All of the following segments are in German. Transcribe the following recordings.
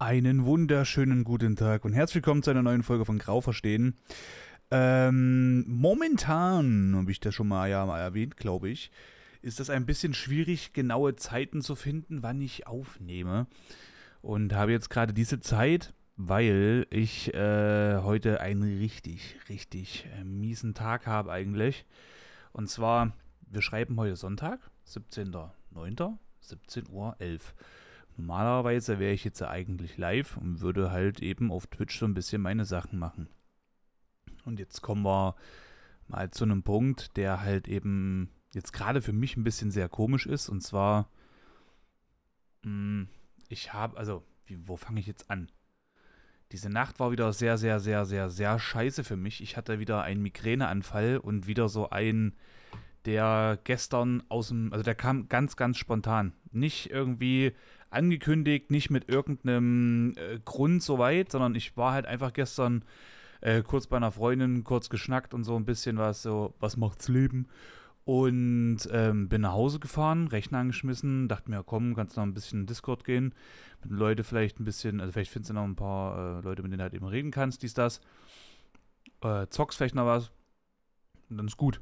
Einen wunderschönen guten Tag und herzlich willkommen zu einer neuen Folge von Grau verstehen. Ähm, momentan, habe ich das schon mal, ja, mal erwähnt, glaube ich, ist es ein bisschen schwierig, genaue Zeiten zu finden, wann ich aufnehme. Und habe jetzt gerade diese Zeit, weil ich äh, heute einen richtig, richtig äh, miesen Tag habe eigentlich. Und zwar, wir schreiben heute Sonntag, 17.09., 17.11 Uhr. Normalerweise wäre ich jetzt eigentlich live und würde halt eben auf Twitch so ein bisschen meine Sachen machen. Und jetzt kommen wir mal zu einem Punkt, der halt eben jetzt gerade für mich ein bisschen sehr komisch ist. Und zwar, hm, ich habe, also, wie, wo fange ich jetzt an? Diese Nacht war wieder sehr, sehr, sehr, sehr, sehr scheiße für mich. Ich hatte wieder einen Migräneanfall und wieder so ein, der gestern aus dem, also der kam ganz, ganz spontan. Nicht irgendwie angekündigt, nicht mit irgendeinem äh, Grund soweit, sondern ich war halt einfach gestern äh, kurz bei einer Freundin, kurz geschnackt und so ein bisschen was, so, was macht's Leben? Und ähm, bin nach Hause gefahren, Rechner angeschmissen, dachte mir, komm, kannst noch ein bisschen in Discord gehen, mit Leuten vielleicht ein bisschen, also vielleicht findest du noch ein paar äh, Leute, mit denen du halt eben reden kannst, dies, das. Äh, zockst vielleicht noch was und dann ist gut.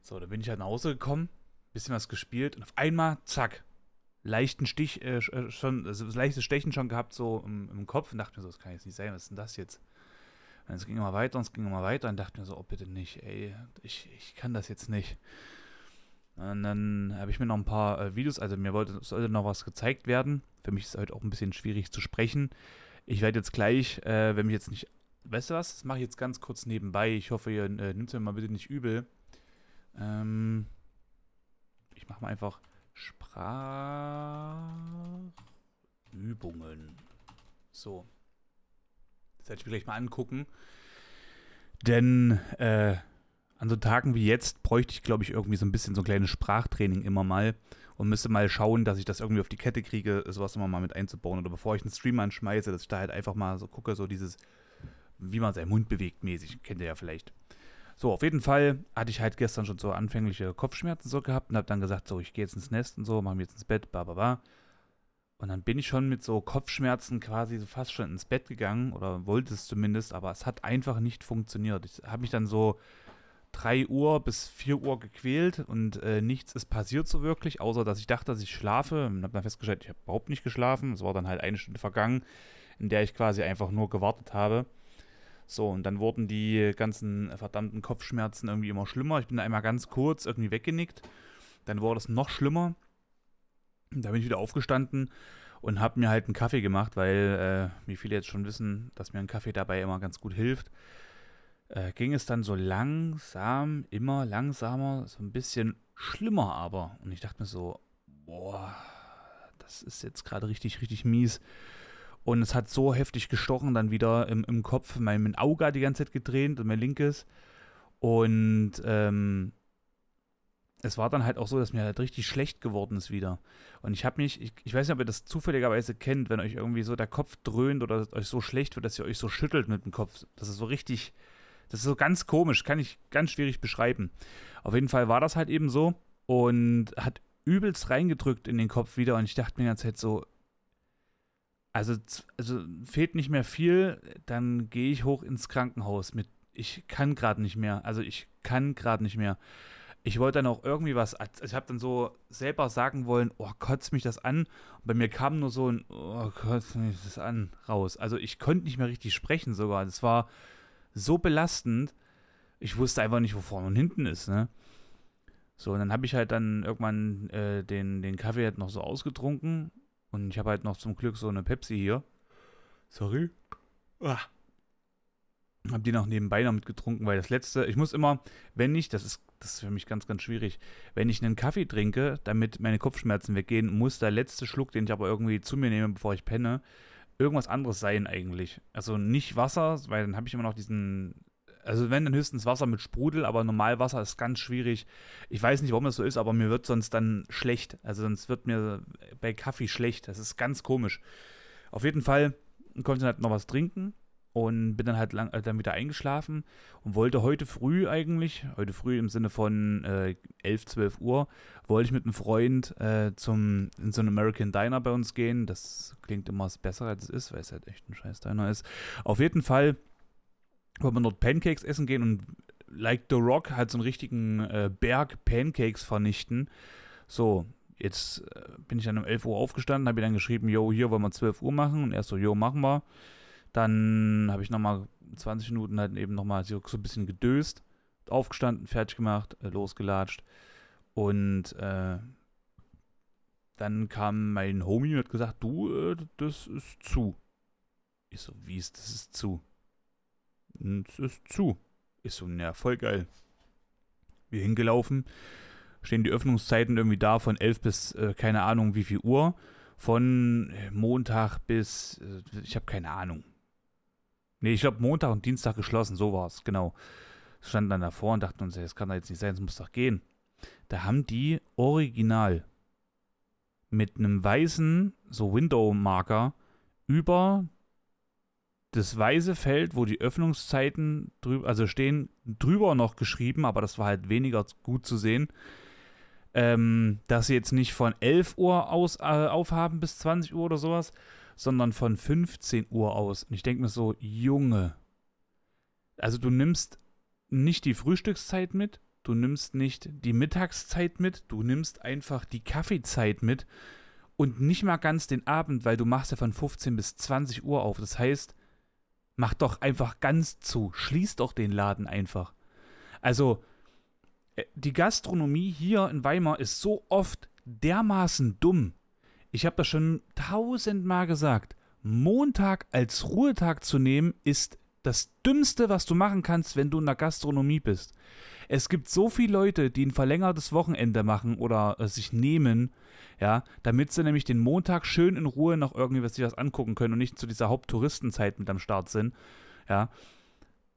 So, dann bin ich halt nach Hause gekommen, bisschen was gespielt und auf einmal, zack, leichten Stich, äh, äh, schon, also das leichte Stechen schon gehabt, so im, im, Kopf und dachte mir so, das kann jetzt nicht sein, was ist denn das jetzt? Und es ging immer weiter und es ging immer weiter und dachte mir so, oh bitte nicht, ey, ich, ich kann das jetzt nicht. Und dann habe ich mir noch ein paar äh, Videos, also mir wollte, sollte noch was gezeigt werden. Für mich ist es heute auch ein bisschen schwierig zu sprechen. Ich werde jetzt gleich, äh, wenn mich jetzt nicht, weißt du was, das mache ich jetzt ganz kurz nebenbei. Ich hoffe, ihr äh, nimmt es mir mal bitte nicht übel. Ähm, ich mache mal einfach Sprachübungen. So. Das werde ich mir gleich mal angucken. Denn äh, an so Tagen wie jetzt bräuchte ich, glaube ich, irgendwie so ein bisschen so ein kleines Sprachtraining immer mal und müsste mal schauen, dass ich das irgendwie auf die Kette kriege, sowas immer mal mit einzubauen. Oder bevor ich einen Stream anschmeiße, dass ich da halt einfach mal so gucke, so dieses, wie man seinen Mund bewegt mäßig. Kennt ihr ja vielleicht. So, auf jeden Fall hatte ich halt gestern schon so anfängliche Kopfschmerzen so gehabt und habe dann gesagt, so, ich gehe jetzt ins Nest und so, mache mir jetzt ins Bett, bla bla bla. Und dann bin ich schon mit so Kopfschmerzen quasi so fast schon ins Bett gegangen oder wollte es zumindest, aber es hat einfach nicht funktioniert. Ich habe mich dann so 3 Uhr bis 4 Uhr gequält und äh, nichts ist passiert so wirklich, außer dass ich dachte, dass ich schlafe. Und habe dann festgestellt, ich habe überhaupt nicht geschlafen. Es war dann halt eine Stunde vergangen, in der ich quasi einfach nur gewartet habe. So, und dann wurden die ganzen verdammten Kopfschmerzen irgendwie immer schlimmer. Ich bin da einmal ganz kurz irgendwie weggenickt. Dann wurde es noch schlimmer. Da bin ich wieder aufgestanden und habe mir halt einen Kaffee gemacht, weil, äh, wie viele jetzt schon wissen, dass mir ein Kaffee dabei immer ganz gut hilft. Äh, ging es dann so langsam, immer langsamer, so ein bisschen schlimmer aber. Und ich dachte mir so, boah, das ist jetzt gerade richtig, richtig mies. Und es hat so heftig gestochen, dann wieder im, im Kopf. Mein, mein Auge hat die ganze Zeit gedreht und mein linkes. Und ähm, es war dann halt auch so, dass mir halt richtig schlecht geworden ist wieder. Und ich habe mich, ich, ich, weiß nicht, ob ihr das zufälligerweise kennt, wenn euch irgendwie so der Kopf dröhnt oder euch so schlecht wird, dass ihr euch so schüttelt mit dem Kopf. Das ist so richtig, das ist so ganz komisch, kann ich ganz schwierig beschreiben. Auf jeden Fall war das halt eben so und hat übelst reingedrückt in den Kopf wieder und ich dachte mir die ganze Zeit so, also, also fehlt nicht mehr viel, dann gehe ich hoch ins Krankenhaus mit. Ich kann gerade nicht mehr. Also ich kann gerade nicht mehr. Ich wollte dann auch irgendwie was. Also ich habe dann so selber sagen wollen, oh, kotzt mich das an. Und bei mir kam nur so ein, oh, kotzt mich das an, raus. Also ich konnte nicht mehr richtig sprechen sogar. Das war so belastend. Ich wusste einfach nicht, wo vorne und hinten ist, ne? So, und dann habe ich halt dann irgendwann äh, den, den Kaffee halt noch so ausgetrunken und ich habe halt noch zum Glück so eine Pepsi hier. Sorry. Ah. Hab die noch nebenbei noch mitgetrunken, weil das letzte, ich muss immer, wenn ich, das ist, das ist für mich ganz, ganz schwierig, wenn ich einen Kaffee trinke, damit meine Kopfschmerzen weggehen, muss der letzte Schluck, den ich aber irgendwie zu mir nehme, bevor ich penne, irgendwas anderes sein eigentlich. Also nicht Wasser, weil dann habe ich immer noch diesen also wenn dann höchstens Wasser mit Sprudel, aber Normalwasser ist ganz schwierig. Ich weiß nicht, warum das so ist, aber mir wird sonst dann schlecht. Also sonst wird mir bei Kaffee schlecht. Das ist ganz komisch. Auf jeden Fall konnte ich halt noch was trinken. und bin dann halt lang, äh, dann wieder eingeschlafen und wollte heute früh eigentlich, heute früh im Sinne von äh, 11, 12 Uhr, wollte ich mit einem Freund äh, zum, in so einen American Diner bei uns gehen. Das klingt immer besser, als es ist, weil es halt echt ein scheiß Diner ist. Auf jeden Fall wollen wir dort Pancakes essen gehen und like The Rock halt so einen richtigen äh, Berg Pancakes vernichten. So, jetzt äh, bin ich dann um 11 Uhr aufgestanden, habe ich dann geschrieben, yo, hier wollen wir 12 Uhr machen. Und er so, yo, machen wir. Dann habe ich nochmal 20 Minuten halt eben nochmal so, ein bisschen gedöst, aufgestanden, fertig gemacht, äh, losgelatscht. Und äh, dann kam mein Homie und hat gesagt, du, das ist zu. Ich so, wie ist das ist zu? Es ist zu. Ich so, na, voll geil. Wir hingelaufen, stehen die Öffnungszeiten irgendwie da von 11 bis äh, keine Ahnung wie viel Uhr. Von äh, Montag bis, äh, ich habe keine Ahnung. Nee, ich glaube Montag und Dienstag geschlossen, so war es, genau. Standen dann davor und dachten uns, das kann doch jetzt nicht sein, es muss doch gehen. Da haben die original mit einem weißen, so Window-Marker über das weiße Feld, wo die Öffnungszeiten drüber, also stehen, drüber noch geschrieben, aber das war halt weniger gut zu sehen, ähm, dass sie jetzt nicht von 11 Uhr aus äh, aufhaben bis 20 Uhr oder sowas, sondern von 15 Uhr aus. Und ich denke mir so, Junge, also du nimmst nicht die Frühstückszeit mit, du nimmst nicht die Mittagszeit mit, du nimmst einfach die Kaffeezeit mit und nicht mal ganz den Abend, weil du machst ja von 15 bis 20 Uhr auf. Das heißt, mach doch einfach ganz zu, schließ doch den Laden einfach. Also, äh, die Gastronomie hier in Weimar ist so oft dermaßen dumm. Ich habe das schon tausendmal gesagt. Montag als Ruhetag zu nehmen, ist das Dümmste, was du machen kannst, wenn du in der Gastronomie bist. Es gibt so viele Leute, die ein verlängertes Wochenende machen oder äh, sich nehmen, ja, damit sie nämlich den Montag schön in Ruhe noch irgendwie was sich was angucken können und nicht zu dieser Haupttouristenzeit mit am Start sind, ja.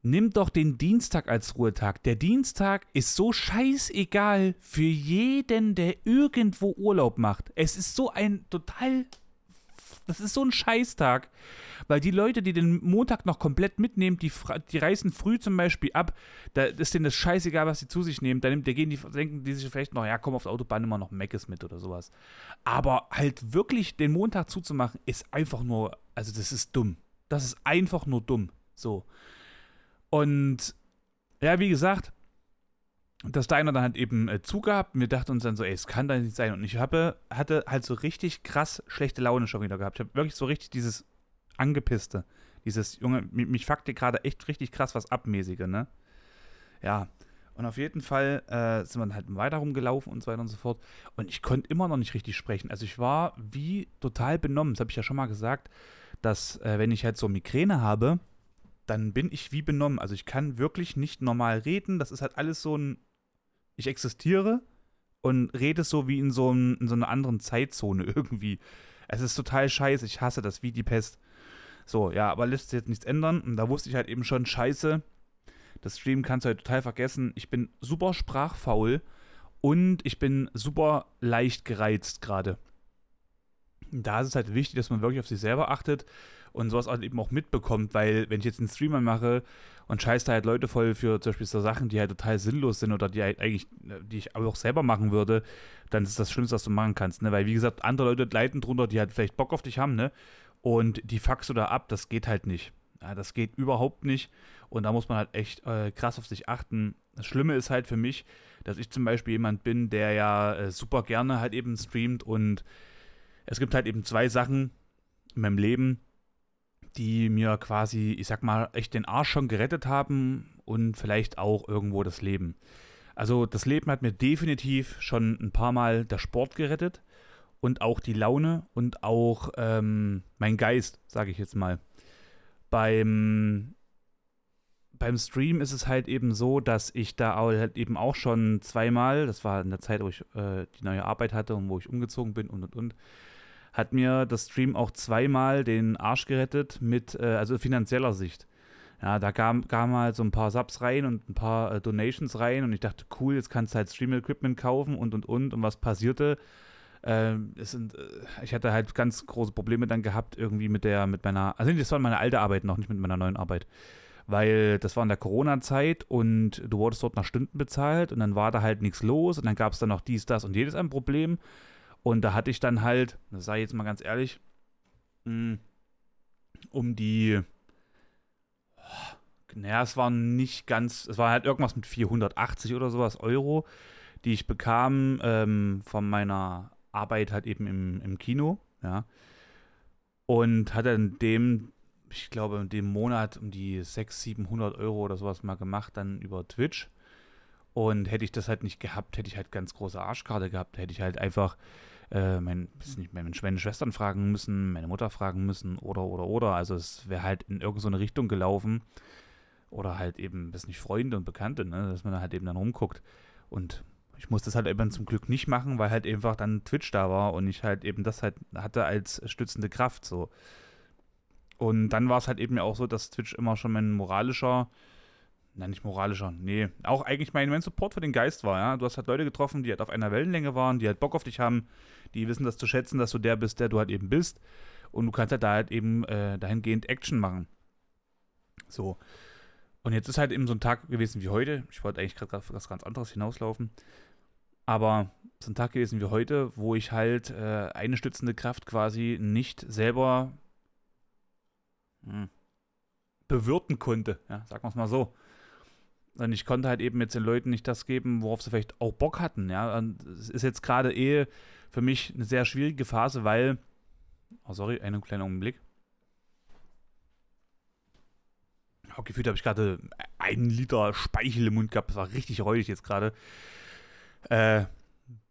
Nimm doch den Dienstag als Ruhetag. Der Dienstag ist so scheißegal für jeden, der irgendwo Urlaub macht. Es ist so ein total. Das ist so ein Scheißtag. Weil die Leute, die den Montag noch komplett mitnehmen, die, die reisen früh zum Beispiel ab, da ist denen das scheißegal, was sie zu sich nehmen. Da, nimmt, da gehen die, denken die sich vielleicht noch, ja, komm auf der Autobahn immer noch Meckes mit oder sowas. Aber halt wirklich den Montag zuzumachen, ist einfach nur, also das ist dumm. Das ist einfach nur dumm. So. Und ja, wie gesagt, das Diner dann halt eben äh, zugehabt. Wir dachten uns dann so, ey, es kann da nicht sein. Und ich habe, hatte halt so richtig krass schlechte Laune schon wieder gehabt. Ich habe wirklich so richtig dieses Angepisste. Dieses, Junge, mich, mich fuckte gerade echt richtig krass was abmäßige, ne? Ja. Und auf jeden Fall äh, sind wir dann halt weiter rumgelaufen und so weiter und so fort. Und ich konnte immer noch nicht richtig sprechen. Also ich war wie total benommen. Das habe ich ja schon mal gesagt, dass äh, wenn ich halt so Migräne habe, dann bin ich wie benommen. Also ich kann wirklich nicht normal reden. Das ist halt alles so ein, ich existiere und rede so wie in so, ein, in so einer anderen Zeitzone irgendwie. Es ist total scheiße. Ich hasse das wie die Pest. So, ja, aber lässt sich jetzt nichts ändern. Und da wusste ich halt eben schon, scheiße, das Stream kannst du halt total vergessen. Ich bin super sprachfaul und ich bin super leicht gereizt gerade. Da ist es halt wichtig, dass man wirklich auf sich selber achtet und sowas halt eben auch mitbekommt, weil wenn ich jetzt einen Streamer mache und scheiß da halt Leute voll für zum Beispiel so Sachen, die halt total sinnlos sind oder die halt eigentlich, die ich auch selber machen würde, dann ist das Schlimmste, was du machen kannst, ne? Weil wie gesagt, andere Leute leiden drunter, die halt vielleicht Bock auf dich haben, ne? Und die fuckst du da ab, das geht halt nicht. Ja, das geht überhaupt nicht. Und da muss man halt echt äh, krass auf sich achten. Das Schlimme ist halt für mich, dass ich zum Beispiel jemand bin, der ja äh, super gerne halt eben streamt und es gibt halt eben zwei Sachen in meinem Leben, die mir quasi, ich sag mal, echt den Arsch schon gerettet haben und vielleicht auch irgendwo das Leben. Also das Leben hat mir definitiv schon ein paar Mal der Sport gerettet und auch die Laune und auch ähm, mein Geist, sage ich jetzt mal. Beim, beim Stream ist es halt eben so, dass ich da halt eben auch schon zweimal, das war in der Zeit, wo ich äh, die neue Arbeit hatte und wo ich umgezogen bin und und und, hat mir das Stream auch zweimal den Arsch gerettet mit, äh, also finanzieller Sicht. Ja, da kamen kam halt so ein paar Subs rein und ein paar äh, Donations rein und ich dachte, cool, jetzt kannst du halt Stream-Equipment kaufen und und und. Und was passierte? Ähm, sind, äh, ich hatte halt ganz große Probleme dann gehabt, irgendwie mit der, mit meiner, also das war meine alte Arbeit noch, nicht mit meiner neuen Arbeit. Weil das war in der Corona-Zeit und du wurdest dort nach Stunden bezahlt und dann war da halt nichts los und dann gab es dann noch dies, das und jedes ein Problem. Und da hatte ich dann halt, das ich jetzt mal ganz ehrlich, hm, um die, naja, es war nicht ganz, es war halt irgendwas mit 480 oder sowas Euro, die ich bekam ähm, von meiner Arbeit halt eben im, im Kino, ja. Und hatte in dem, ich glaube, in dem Monat um die 600, 700 Euro oder sowas mal gemacht, dann über Twitch. Und hätte ich das halt nicht gehabt, hätte ich halt ganz große Arschkarte gehabt, hätte ich halt einfach äh, mein, nicht, meine Schwestern fragen müssen, meine Mutter fragen müssen oder, oder, oder. Also es wäre halt in irgendeine Richtung gelaufen. Oder halt eben, das nicht Freunde und Bekannte, ne? dass man halt eben dann rumguckt. Und ich musste das halt eben zum Glück nicht machen, weil halt einfach dann Twitch da war und ich halt eben das halt hatte als stützende Kraft so. Und dann war es halt eben auch so, dass Twitch immer schon mein moralischer, nein, nicht moralischer, nee, auch eigentlich mein, mein Support für den Geist war, ja. Du hast halt Leute getroffen, die halt auf einer Wellenlänge waren, die halt Bock auf dich haben, die wissen das zu schätzen, dass du der bist, der du halt eben bist. Und du kannst halt da halt eben äh, dahingehend Action machen. So. Und jetzt ist halt eben so ein Tag gewesen wie heute. Ich wollte eigentlich gerade was ganz anderes hinauslaufen. Aber so ein Tag gewesen wie heute, wo ich halt äh, eine stützende Kraft quasi nicht selber hm, bewirten konnte. Ja, sagen wir es mal so. Und ich konnte halt eben jetzt den Leuten nicht das geben, worauf sie vielleicht auch Bock hatten. Ja, und es ist jetzt gerade eh für mich eine sehr schwierige Phase, weil. Oh, sorry, einen kleinen Augenblick. Oh, gefühlt habe ich gerade einen Liter Speichel im Mund gehabt. Das war richtig räudig jetzt gerade. Äh,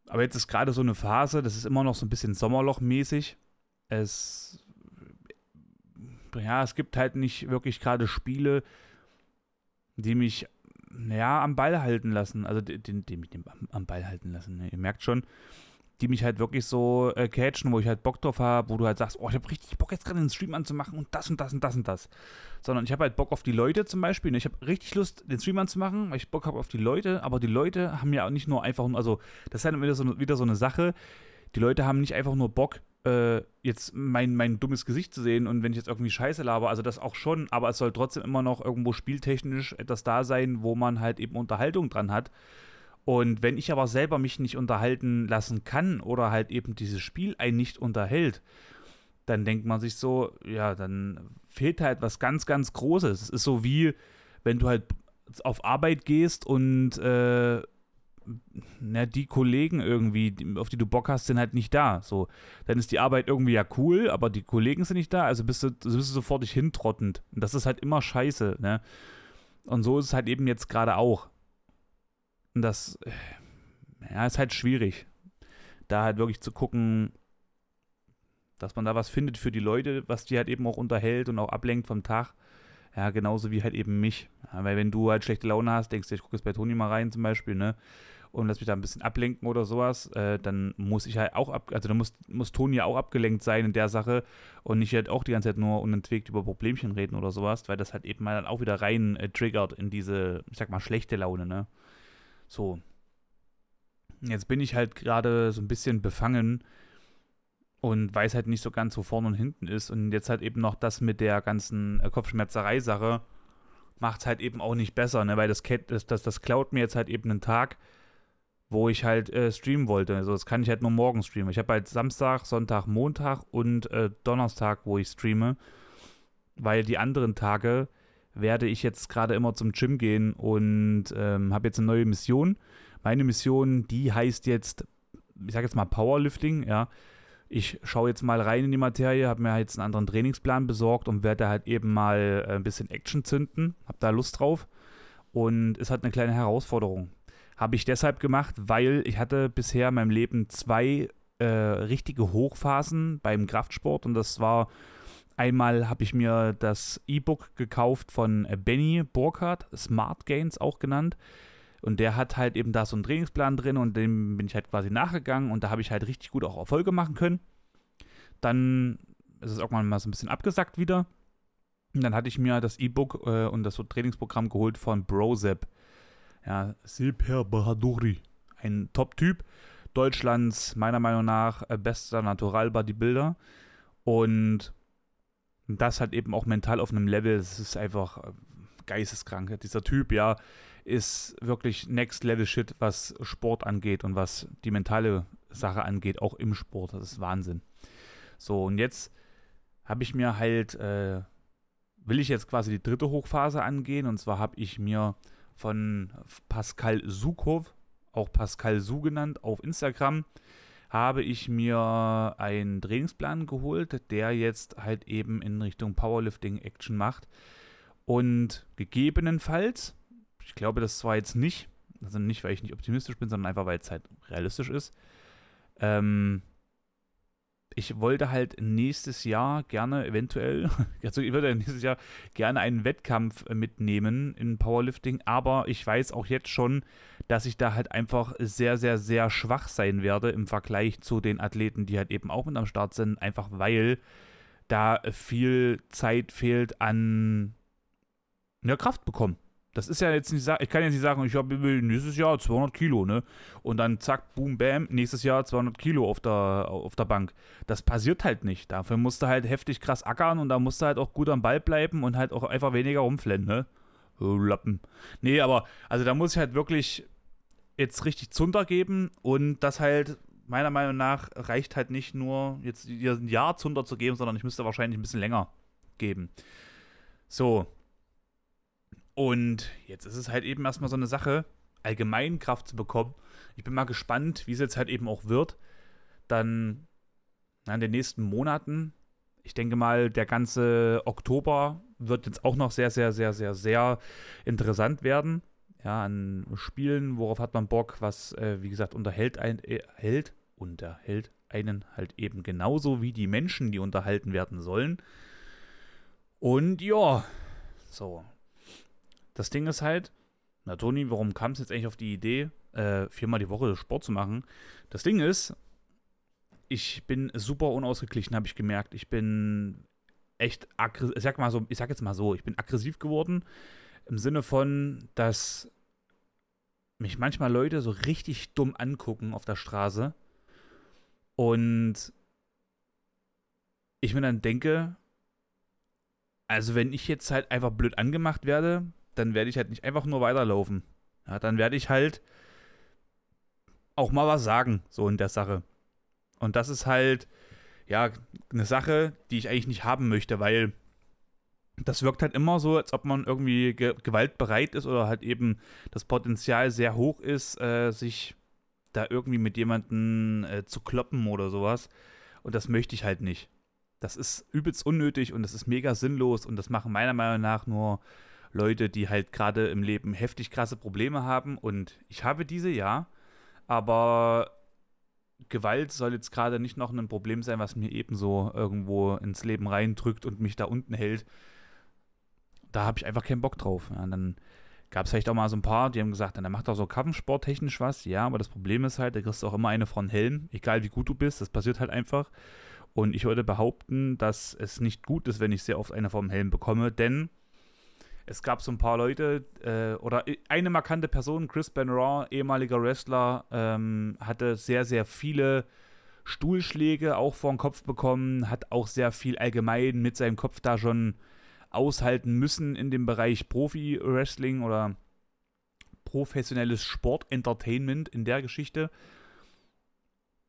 aber jetzt ist gerade so eine Phase, das ist immer noch so ein bisschen Sommerloch-mäßig. Es. Ja, es gibt halt nicht wirklich gerade Spiele, die mich ja, am Ball halten lassen. Also die, die, die mich am Ball halten lassen. Ne? Ihr merkt schon, die mich halt wirklich so äh, catchen, wo ich halt Bock drauf habe, wo du halt sagst, oh, ich habe richtig Bock jetzt gerade einen Stream anzumachen und das und das und das und das. Sondern ich habe halt Bock auf die Leute zum Beispiel. Ne? Ich habe richtig Lust, den Stream anzumachen, weil ich Bock habe auf die Leute, aber die Leute haben ja auch nicht nur einfach, also das ist halt wieder so, wieder so eine Sache, die Leute haben nicht einfach nur Bock, äh, jetzt mein, mein dummes Gesicht zu sehen und wenn ich jetzt irgendwie Scheiße laber, also das auch schon, aber es soll trotzdem immer noch irgendwo spieltechnisch etwas da sein, wo man halt eben Unterhaltung dran hat. Und wenn ich aber selber mich nicht unterhalten lassen kann oder halt eben dieses Spiel einen nicht unterhält, dann denkt man sich so, ja, dann fehlt halt was ganz, ganz Großes. Es ist so wie, wenn du halt auf Arbeit gehst und äh, na, die Kollegen irgendwie, auf die du Bock hast, sind halt nicht da. So, dann ist die Arbeit irgendwie ja cool, aber die Kollegen sind nicht da, also bist du, bist du sofort dich hintrottend. Und das ist halt immer scheiße, ne? Und so ist es halt eben jetzt gerade auch. Und das, ja, ist halt schwierig. Da halt wirklich zu gucken, dass man da was findet für die Leute, was die halt eben auch unterhält und auch ablenkt vom Tag. Ja, genauso wie halt eben mich. Ja, weil wenn du halt schlechte Laune hast, denkst du, ich gucke jetzt bei Toni mal rein zum Beispiel, ne? Und lass mich da ein bisschen ablenken oder sowas, äh, dann muss ich halt auch ab, also dann muss, muss Toni ja auch abgelenkt sein in der Sache und nicht halt auch die ganze Zeit nur unentwegt über Problemchen reden oder sowas, weil das halt eben mal dann auch wieder rein äh, triggert in diese, ich sag mal, schlechte Laune, ne? So. Jetzt bin ich halt gerade so ein bisschen befangen und weiß halt nicht so ganz, wo vorne und hinten ist. Und jetzt halt eben noch das mit der ganzen äh, Kopfschmerzerei-Sache macht es halt eben auch nicht besser, ne? weil das, das, das, das klaut mir jetzt halt eben einen Tag, wo ich halt äh, streamen wollte. Also das kann ich halt nur morgen streamen. Ich habe halt Samstag, Sonntag, Montag und äh, Donnerstag, wo ich streame, weil die anderen Tage werde ich jetzt gerade immer zum Gym gehen und ähm, habe jetzt eine neue Mission. Meine Mission, die heißt jetzt, ich sage jetzt mal Powerlifting, ja. Ich schaue jetzt mal rein in die Materie, habe mir jetzt einen anderen Trainingsplan besorgt und werde halt eben mal äh, ein bisschen Action zünden. Habe da Lust drauf. Und es hat eine kleine Herausforderung. Habe ich deshalb gemacht, weil ich hatte bisher in meinem Leben zwei äh, richtige Hochphasen beim Kraftsport und das war Einmal habe ich mir das E-Book gekauft von äh, Benny Burkhardt, Smart Gains auch genannt. Und der hat halt eben da so einen Trainingsplan drin und dem bin ich halt quasi nachgegangen und da habe ich halt richtig gut auch Erfolge machen können. Dann ist es irgendwann mal so ein bisschen abgesackt wieder. Und dann hatte ich mir das E-Book äh, und das so Trainingsprogramm geholt von Brozep. Ja, Silper Bahaduri. Ein Top-Typ. Deutschlands, meiner Meinung nach, äh, bester Natural-Bodybuilder. Und das halt eben auch mental auf einem Level, das ist einfach äh, geisteskrank. Dieser Typ, ja, ist wirklich Next Level Shit, was Sport angeht und was die mentale Sache angeht, auch im Sport. Das ist Wahnsinn. So, und jetzt habe ich mir halt, äh, will ich jetzt quasi die dritte Hochphase angehen. Und zwar habe ich mir von Pascal Sukow, auch Pascal Su genannt, auf Instagram, habe ich mir einen Trainingsplan geholt, der jetzt halt eben in Richtung Powerlifting Action macht. Und gegebenenfalls, ich glaube das zwar jetzt nicht, also nicht, weil ich nicht optimistisch bin, sondern einfach, weil es halt realistisch ist, ähm, ich wollte halt nächstes Jahr gerne eventuell, also ich würde nächstes Jahr gerne einen Wettkampf mitnehmen in Powerlifting, aber ich weiß auch jetzt schon, dass ich da halt einfach sehr, sehr, sehr schwach sein werde im Vergleich zu den Athleten, die halt eben auch mit am Start sind, einfach weil da viel Zeit fehlt an ja, Kraft bekommen. Das ist ja jetzt nicht, ich kann jetzt nicht sagen, ich habe nächstes Jahr 200 Kilo, ne? Und dann zack, boom, bam, nächstes Jahr 200 Kilo auf der, auf der Bank. Das passiert halt nicht. Dafür musst du halt heftig krass ackern und da musst du halt auch gut am Ball bleiben und halt auch einfach weniger rumflennen, ne? Lappen. Nee, aber, also da muss ich halt wirklich jetzt richtig Zunder geben und das halt, meiner Meinung nach, reicht halt nicht nur, jetzt ein Jahr Zunder zu geben, sondern ich müsste wahrscheinlich ein bisschen länger geben. So, und jetzt ist es halt eben erstmal so eine Sache, allgemein Kraft zu bekommen. Ich bin mal gespannt, wie es jetzt halt eben auch wird. Dann in den nächsten Monaten. Ich denke mal, der ganze Oktober wird jetzt auch noch sehr, sehr, sehr, sehr, sehr interessant werden. Ja, an Spielen, worauf hat man Bock, was, äh, wie gesagt, unterhält, ein, äh, hält, unterhält einen halt eben genauso wie die Menschen, die unterhalten werden sollen. Und ja, so, das Ding ist halt, na Toni, warum kam es jetzt eigentlich auf die Idee, äh, viermal die Woche Sport zu machen? Das Ding ist, ich bin super unausgeglichen, habe ich gemerkt. Ich bin echt aggressiv, sag mal so, ich sag jetzt mal so, ich bin aggressiv geworden im Sinne von, dass mich manchmal Leute so richtig dumm angucken auf der Straße und ich mir dann denke, also wenn ich jetzt halt einfach blöd angemacht werde, dann werde ich halt nicht einfach nur weiterlaufen. Ja, dann werde ich halt auch mal was sagen, so in der Sache. Und das ist halt, ja, eine Sache, die ich eigentlich nicht haben möchte, weil das wirkt halt immer so, als ob man irgendwie ge gewaltbereit ist oder halt eben das Potenzial sehr hoch ist, äh, sich da irgendwie mit jemandem äh, zu kloppen oder sowas. Und das möchte ich halt nicht. Das ist übelst unnötig und das ist mega sinnlos und das machen meiner Meinung nach nur Leute, die halt gerade im Leben heftig krasse Probleme haben. Und ich habe diese, ja. Aber Gewalt soll jetzt gerade nicht noch ein Problem sein, was mir ebenso irgendwo ins Leben reindrückt und mich da unten hält. Da habe ich einfach keinen Bock drauf. Ja, dann gab es vielleicht auch mal so ein paar, die haben gesagt, dann macht doch so Kampfsport technisch was. Ja, aber das Problem ist halt, da kriegst du auch immer eine von Helm, egal wie gut du bist. Das passiert halt einfach. Und ich würde behaupten, dass es nicht gut ist, wenn ich sehr oft eine vom Helm bekomme, denn es gab so ein paar Leute äh, oder eine markante Person, Chris Benoit, ehemaliger Wrestler, ähm, hatte sehr, sehr viele Stuhlschläge auch vor den Kopf bekommen, hat auch sehr viel allgemein mit seinem Kopf da schon aushalten müssen in dem Bereich Profi-Wrestling oder professionelles Sport-Entertainment in der Geschichte.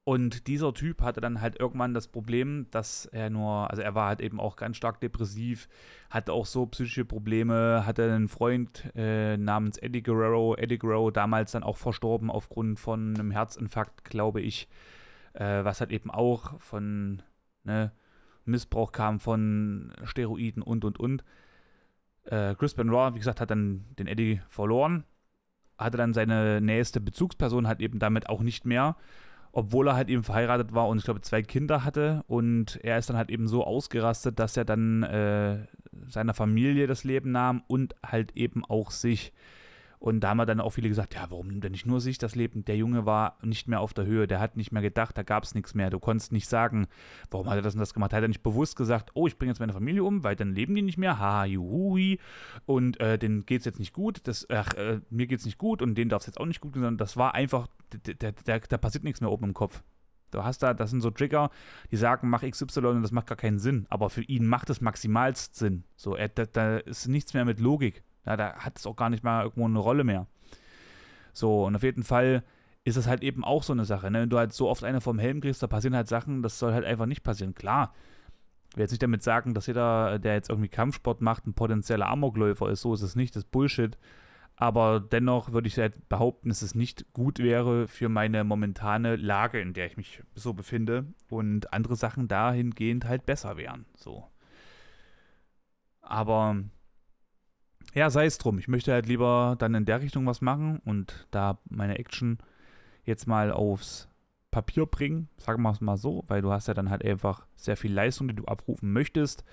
Und dieser Typ hatte dann halt irgendwann das Problem, dass er nur, also er war halt eben auch ganz stark depressiv, hatte auch so psychische Probleme, hatte einen Freund äh, namens Eddie Guerrero, Eddie Guerrero damals dann auch verstorben aufgrund von einem Herzinfarkt, glaube ich, äh, was halt eben auch von ne, Missbrauch kam von Steroiden und und und. Äh, Chris Benoit, wie gesagt, hat dann den Eddie verloren, hatte dann seine nächste Bezugsperson halt eben damit auch nicht mehr obwohl er halt eben verheiratet war und ich glaube zwei Kinder hatte und er ist dann halt eben so ausgerastet, dass er dann äh, seiner Familie das Leben nahm und halt eben auch sich. Und da haben wir dann auch viele gesagt, ja, warum nimmt er nicht nur sich das Leben? Der Junge war nicht mehr auf der Höhe, der hat nicht mehr gedacht, da gab es nichts mehr. Du konntest nicht sagen, warum hat er das und das gemacht? Hat er nicht bewusst gesagt, oh, ich bringe jetzt meine Familie um, weil dann leben die nicht mehr, haha, juhui, und äh, denen geht es jetzt nicht gut, das, ach, äh, mir geht es nicht gut und denen darf es jetzt auch nicht gut gehen, sondern das war einfach, da passiert nichts mehr oben im Kopf. Du hast da, das sind so Trigger, die sagen, mach XY und das macht gar keinen Sinn. Aber für ihn macht es maximalst Sinn. So, er, da, da, ist nichts mehr mit Logik. Ja, da hat es auch gar nicht mal irgendwo eine Rolle mehr. So, und auf jeden Fall ist es halt eben auch so eine Sache. Ne? Wenn du halt so oft eine vom Helm kriegst, da passieren halt Sachen, das soll halt einfach nicht passieren. Klar, ich will jetzt nicht damit sagen, dass jeder, der jetzt irgendwie Kampfsport macht, ein potenzieller Amokläufer ist. So ist es nicht, das ist Bullshit. Aber dennoch würde ich halt behaupten, dass es nicht gut wäre für meine momentane Lage, in der ich mich so befinde. Und andere Sachen dahingehend halt besser wären. So. Aber ja, sei es drum. Ich möchte halt lieber dann in der Richtung was machen und da meine Action jetzt mal aufs Papier bringen, sagen wir es mal so, weil du hast ja dann halt einfach sehr viel Leistung, die du abrufen möchtest.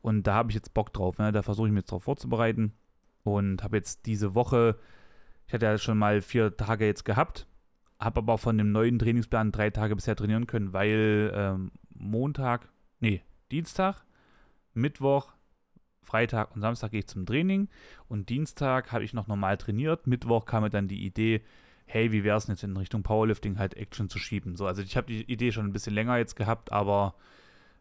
Und da habe ich jetzt Bock drauf. Ne? Da versuche ich mich jetzt drauf vorzubereiten. Und habe jetzt diese Woche, ich hatte ja schon mal vier Tage jetzt gehabt, habe aber von dem neuen Trainingsplan drei Tage bisher trainieren können, weil ähm, Montag, nee, Dienstag, Mittwoch, Freitag und Samstag gehe ich zum Training und Dienstag habe ich noch normal trainiert. Mittwoch kam mir dann die Idee, hey, wie wäre es jetzt in Richtung Powerlifting halt Action zu schieben. So, also ich habe die Idee schon ein bisschen länger jetzt gehabt, aber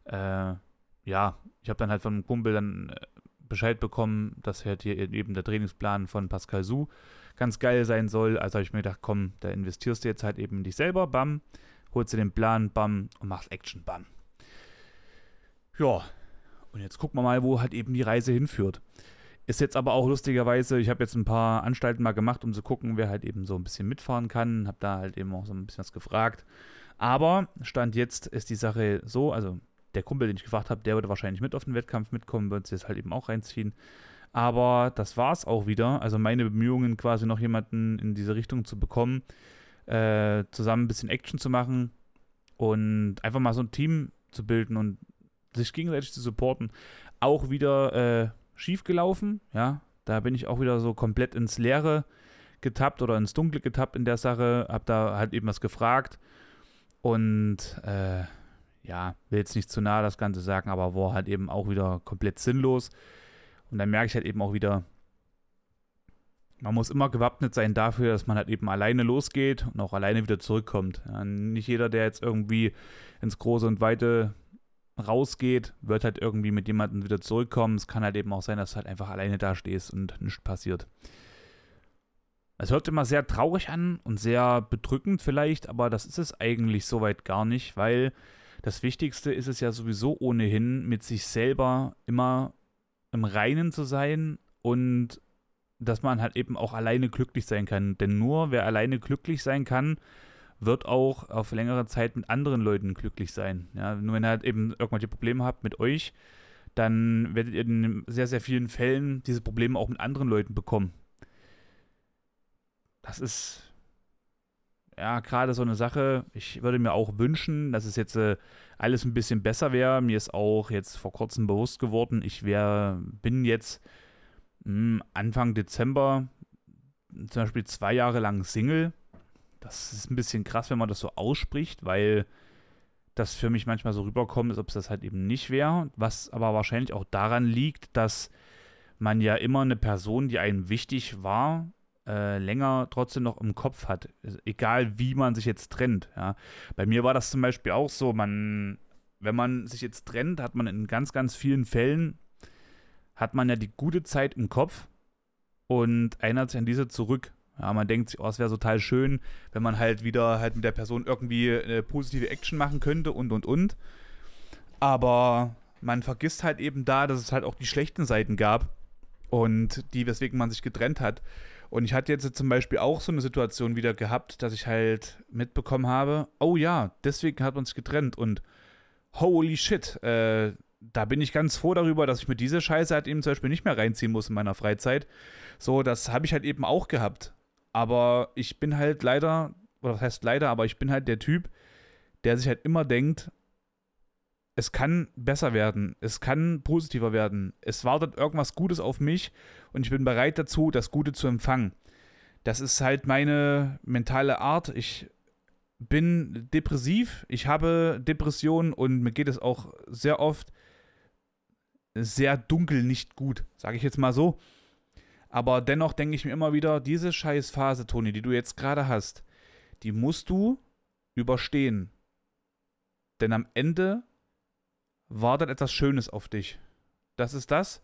äh, ja, ich habe dann halt von einem Kumpel dann äh, Bescheid bekommen, dass halt hier eben der Trainingsplan von Pascal Su ganz geil sein soll. Also habe ich mir gedacht, komm, da investierst du jetzt halt eben in dich selber, bam, holst du den Plan, bam, und machst Action, bam. Ja, und jetzt gucken wir mal, wo halt eben die Reise hinführt. Ist jetzt aber auch lustigerweise, ich habe jetzt ein paar Anstalten mal gemacht, um zu gucken, wer halt eben so ein bisschen mitfahren kann. Habe da halt eben auch so ein bisschen was gefragt. Aber Stand jetzt ist die Sache so, also der Kumpel, den ich gefragt habe, der würde wahrscheinlich mit auf den Wettkampf mitkommen, würde es jetzt halt eben auch reinziehen. Aber das war es auch wieder. Also meine Bemühungen, quasi noch jemanden in diese Richtung zu bekommen, äh, zusammen ein bisschen Action zu machen und einfach mal so ein Team zu bilden und sich gegenseitig zu supporten, auch wieder äh, schief gelaufen. Ja, da bin ich auch wieder so komplett ins Leere getappt oder ins Dunkle getappt in der Sache. Hab da halt eben was gefragt und äh, ja, will jetzt nicht zu nah das Ganze sagen, aber war halt eben auch wieder komplett sinnlos. Und dann merke ich halt eben auch wieder, man muss immer gewappnet sein dafür, dass man halt eben alleine losgeht und auch alleine wieder zurückkommt. Ja, nicht jeder, der jetzt irgendwie ins Große und Weite rausgeht, wird halt irgendwie mit jemandem wieder zurückkommen. Es kann halt eben auch sein, dass du halt einfach alleine da stehst und nichts passiert. Es hört immer sehr traurig an und sehr bedrückend vielleicht, aber das ist es eigentlich soweit gar nicht, weil das Wichtigste ist es ja sowieso ohnehin, mit sich selber immer im Reinen zu sein und dass man halt eben auch alleine glücklich sein kann. Denn nur wer alleine glücklich sein kann, wird auch auf längere Zeit mit anderen Leuten glücklich sein. Ja, nur wenn ihr halt eben irgendwelche Probleme habt mit euch, dann werdet ihr in sehr, sehr vielen Fällen diese Probleme auch mit anderen Leuten bekommen. Das ist ja gerade so eine Sache. Ich würde mir auch wünschen, dass es jetzt äh, alles ein bisschen besser wäre. Mir ist auch jetzt vor kurzem bewusst geworden, ich wär, bin jetzt mh, hm, Anfang Dezember zum Beispiel zwei Jahre lang Single das ist ein bisschen krass, wenn man das so ausspricht, weil das für mich manchmal so rüberkommt, als ob es das halt eben nicht wäre. Was aber wahrscheinlich auch daran liegt, dass man ja immer eine Person, die einem wichtig war, äh, länger trotzdem noch im Kopf hat. Egal wie man sich jetzt trennt. Ja. Bei mir war das zum Beispiel auch so, man, wenn man sich jetzt trennt, hat man in ganz, ganz vielen Fällen, hat man ja die gute Zeit im Kopf und erinnert sich an diese zurück. Ja, man denkt oh, es wäre total schön, wenn man halt wieder halt mit der Person irgendwie eine positive Action machen könnte und und und. Aber man vergisst halt eben da, dass es halt auch die schlechten Seiten gab und die, weswegen man sich getrennt hat. Und ich hatte jetzt zum Beispiel auch so eine Situation wieder gehabt, dass ich halt mitbekommen habe, oh ja, deswegen hat man sich getrennt und holy shit, äh, da bin ich ganz froh darüber, dass ich mir diese Scheiße halt eben zum Beispiel nicht mehr reinziehen muss in meiner Freizeit. So, das habe ich halt eben auch gehabt. Aber ich bin halt leider, oder was heißt leider, aber ich bin halt der Typ, der sich halt immer denkt, es kann besser werden, es kann positiver werden, es wartet irgendwas Gutes auf mich und ich bin bereit dazu, das Gute zu empfangen. das ist halt meine mentale Art. Ich bin depressiv, ich habe Depressionen und mir geht es auch sehr oft sehr dunkel nicht gut, sage ich jetzt mal so. Aber dennoch denke ich mir immer wieder, diese Scheißphase, Toni, die du jetzt gerade hast, die musst du überstehen. Denn am Ende wartet etwas Schönes auf dich. Das ist das,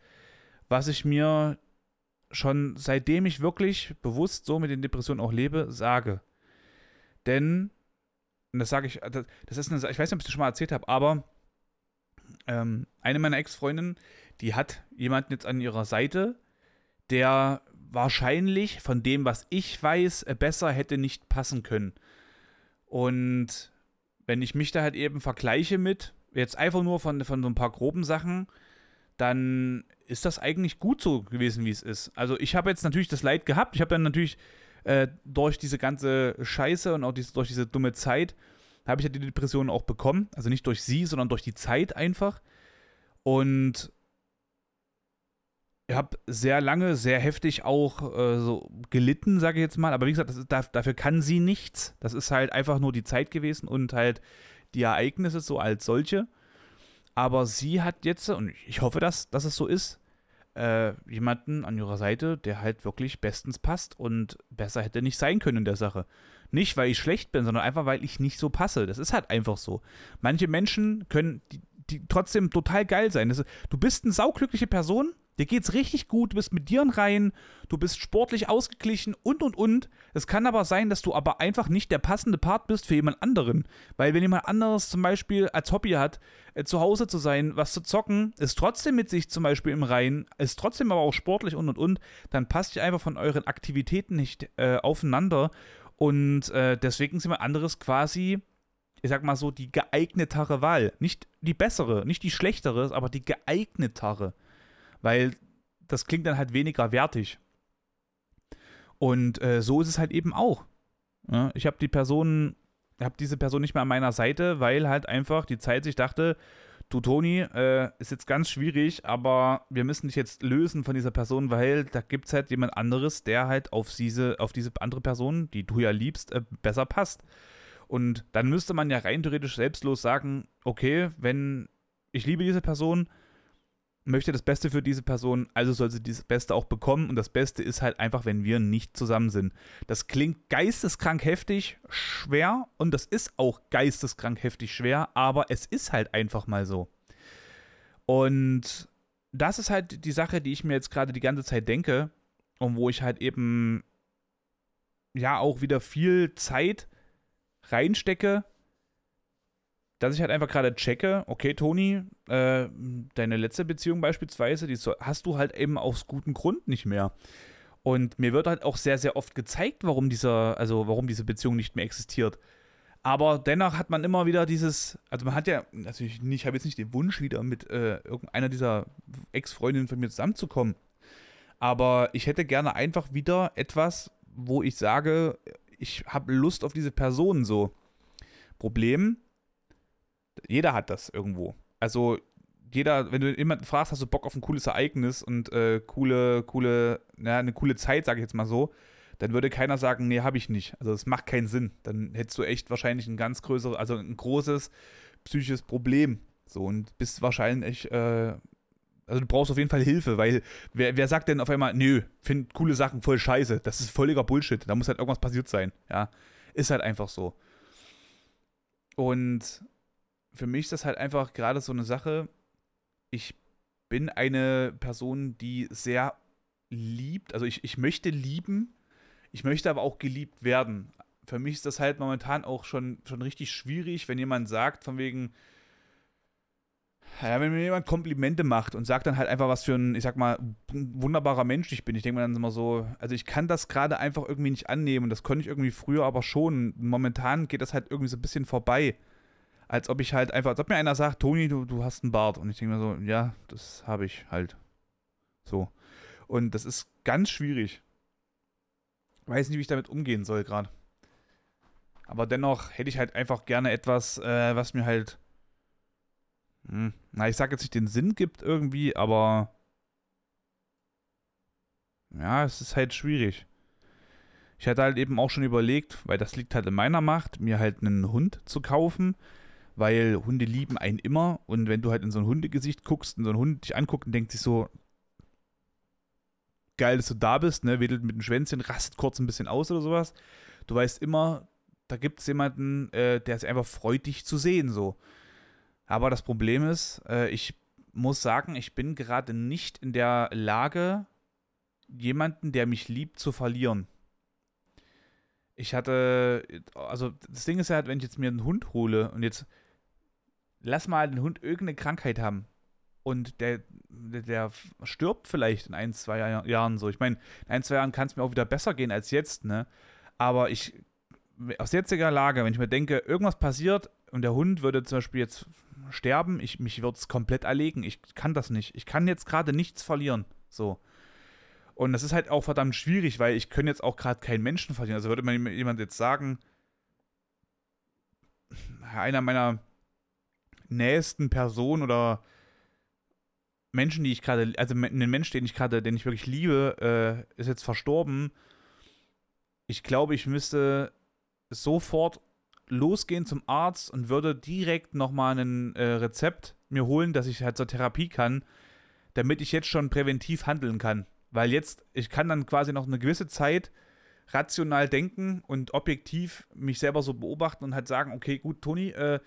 was ich mir schon seitdem ich wirklich bewusst so mit den Depressionen auch lebe, sage. Denn, und das sage ich, das ist eine, ich weiß nicht, ob ich das schon mal erzählt habe, aber ähm, eine meiner Ex-Freundinnen, die hat jemanden jetzt an ihrer Seite, der wahrscheinlich von dem, was ich weiß, besser hätte nicht passen können. Und wenn ich mich da halt eben vergleiche mit, jetzt einfach nur von, von so ein paar groben Sachen, dann ist das eigentlich gut so gewesen, wie es ist. Also ich habe jetzt natürlich das Leid gehabt. Ich habe dann natürlich äh, durch diese ganze Scheiße und auch diese, durch diese dumme Zeit, habe ich ja die Depression auch bekommen. Also nicht durch sie, sondern durch die Zeit einfach. Und habe sehr lange, sehr heftig auch äh, so gelitten, sage ich jetzt mal. Aber wie gesagt, ist, dafür kann sie nichts. Das ist halt einfach nur die Zeit gewesen und halt die Ereignisse so als solche. Aber sie hat jetzt, und ich hoffe, dass, dass es so ist, äh, jemanden an ihrer Seite, der halt wirklich bestens passt und besser hätte nicht sein können in der Sache. Nicht, weil ich schlecht bin, sondern einfach, weil ich nicht so passe. Das ist halt einfach so. Manche Menschen können die, die trotzdem total geil sein. Ist, du bist eine sauglückliche Person, Dir geht's richtig gut, du bist mit dir rein, du bist sportlich ausgeglichen und und und. Es kann aber sein, dass du aber einfach nicht der passende Part bist für jemand anderen. Weil wenn jemand anderes zum Beispiel als Hobby hat, äh, zu Hause zu sein, was zu zocken, ist trotzdem mit sich zum Beispiel im Rein, ist trotzdem aber auch sportlich und und und, dann passt ihr einfach von euren Aktivitäten nicht äh, aufeinander. Und äh, deswegen ist jemand anderes quasi ich sag mal so, die geeignetere Wahl. Nicht die bessere, nicht die schlechtere, aber die geeignetere weil das klingt dann halt weniger wertig. Und äh, so ist es halt eben auch. Ja, ich habe die Person, habe diese Person nicht mehr an meiner Seite, weil halt einfach die Zeit sich dachte, du Toni, äh, ist jetzt ganz schwierig, aber wir müssen dich jetzt lösen von dieser Person, weil da gibt es halt jemand anderes, der halt auf diese, auf diese andere Person, die du ja liebst, äh, besser passt. Und dann müsste man ja rein theoretisch selbstlos sagen, okay, wenn ich liebe diese Person, möchte das Beste für diese Person, also soll sie das Beste auch bekommen. Und das Beste ist halt einfach, wenn wir nicht zusammen sind. Das klingt geisteskrank heftig schwer und das ist auch geisteskrank heftig schwer, aber es ist halt einfach mal so. Und das ist halt die Sache, die ich mir jetzt gerade die ganze Zeit denke und wo ich halt eben ja auch wieder viel Zeit reinstecke, dass ich halt einfach gerade checke, okay, Toni, äh, deine letzte Beziehung beispielsweise, die hast du halt eben aus gutem Grund nicht mehr. Und mir wird halt auch sehr, sehr oft gezeigt, warum dieser, also warum diese Beziehung nicht mehr existiert. Aber dennoch hat man immer wieder dieses, also man hat ja, natürlich nicht, ich habe jetzt nicht den Wunsch, wieder mit äh, irgendeiner dieser Ex-Freundinnen von mir zusammenzukommen. Aber ich hätte gerne einfach wieder etwas, wo ich sage, ich habe Lust auf diese Person so. Problem, jeder hat das irgendwo. Also jeder, wenn du jemanden fragst, hast du Bock auf ein cooles Ereignis und äh, coole, coole, ja, eine coole Zeit, sage ich jetzt mal so, dann würde keiner sagen, nee, habe ich nicht. Also das macht keinen Sinn. Dann hättest du echt wahrscheinlich ein ganz größeres, also ein großes psychisches Problem. So und bist wahrscheinlich, äh, also du brauchst auf jeden Fall Hilfe, weil wer, wer sagt denn auf einmal, nö, find coole Sachen voll scheiße. Das ist völliger Bullshit. Da muss halt irgendwas passiert sein. Ja, ist halt einfach so. Und für mich ist das halt einfach gerade so eine Sache. Ich bin eine Person, die sehr liebt. Also ich, ich möchte lieben, ich möchte aber auch geliebt werden. Für mich ist das halt momentan auch schon, schon richtig schwierig, wenn jemand sagt, von wegen, ja, wenn mir jemand Komplimente macht und sagt dann halt einfach, was für ein, ich sag mal, wunderbarer Mensch ich bin. Ich denke mir dann immer so, also ich kann das gerade einfach irgendwie nicht annehmen. Das konnte ich irgendwie früher aber schon. Momentan geht das halt irgendwie so ein bisschen vorbei als ob ich halt einfach, als ob mir einer sagt, Toni, du, du hast einen Bart. Und ich denke mir so, ja, das habe ich halt. So. Und das ist ganz schwierig. Weiß nicht, wie ich damit umgehen soll gerade. Aber dennoch hätte ich halt einfach gerne etwas, äh, was mir halt, hm, na, ich sag jetzt nicht den Sinn gibt irgendwie, aber ja, es ist halt schwierig. Ich hatte halt eben auch schon überlegt, weil das liegt halt in meiner Macht, mir halt einen Hund zu kaufen, weil Hunde lieben einen immer und wenn du halt in so ein Hundegesicht guckst und so ein Hund dich anguckt und denkt sich so, geil, dass du da bist, ne, wedelt mit dem Schwänzchen, rastet kurz ein bisschen aus oder sowas. Du weißt immer, da gibt es jemanden, äh, der sich einfach freut, dich zu sehen, so. Aber das Problem ist, äh, ich muss sagen, ich bin gerade nicht in der Lage, jemanden, der mich liebt, zu verlieren. Ich hatte, also das Ding ist ja halt, wenn ich jetzt mir einen Hund hole und jetzt lass mal den Hund irgendeine Krankheit haben und der, der, stirbt vielleicht in ein, zwei Jahren so. Ich meine, in ein, zwei Jahren kann es mir auch wieder besser gehen als jetzt, ne? Aber ich, aus jetziger Lage, wenn ich mir denke, irgendwas passiert und der Hund würde zum Beispiel jetzt sterben, ich, mich würde es komplett erlegen. Ich kann das nicht. Ich kann jetzt gerade nichts verlieren. So. Und das ist halt auch verdammt schwierig, weil ich könnte jetzt auch gerade keinen Menschen verlieren. Also würde mir jemand jetzt sagen, einer meiner nächsten Personen oder Menschen, die ich gerade, also ein Mensch, den ich gerade, den ich wirklich liebe, äh, ist jetzt verstorben. Ich glaube, ich müsste sofort losgehen zum Arzt und würde direkt nochmal ein äh, Rezept mir holen, dass ich halt zur Therapie kann, damit ich jetzt schon präventiv handeln kann. Weil jetzt, ich kann dann quasi noch eine gewisse Zeit rational denken und objektiv mich selber so beobachten und halt sagen, okay, gut, Toni, äh,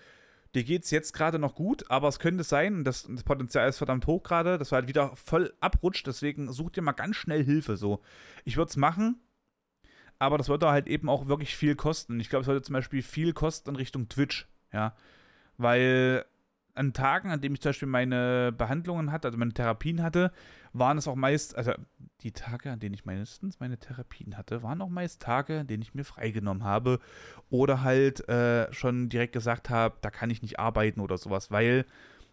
dir geht es jetzt gerade noch gut, aber es könnte sein, das, das Potenzial ist verdammt hoch gerade, dass du halt wieder voll abrutscht, deswegen such dir mal ganz schnell Hilfe. So, ich würde es machen, aber das würde halt eben auch wirklich viel kosten. Ich glaube, es würde zum Beispiel viel kosten in Richtung Twitch, ja, weil an Tagen, an denen ich zum Beispiel meine Behandlungen hatte, also meine Therapien hatte, waren es auch meist, also die Tage, an denen ich meistens meine Therapien hatte, waren auch meist Tage, an denen ich mir freigenommen habe oder halt äh, schon direkt gesagt habe, da kann ich nicht arbeiten oder sowas, weil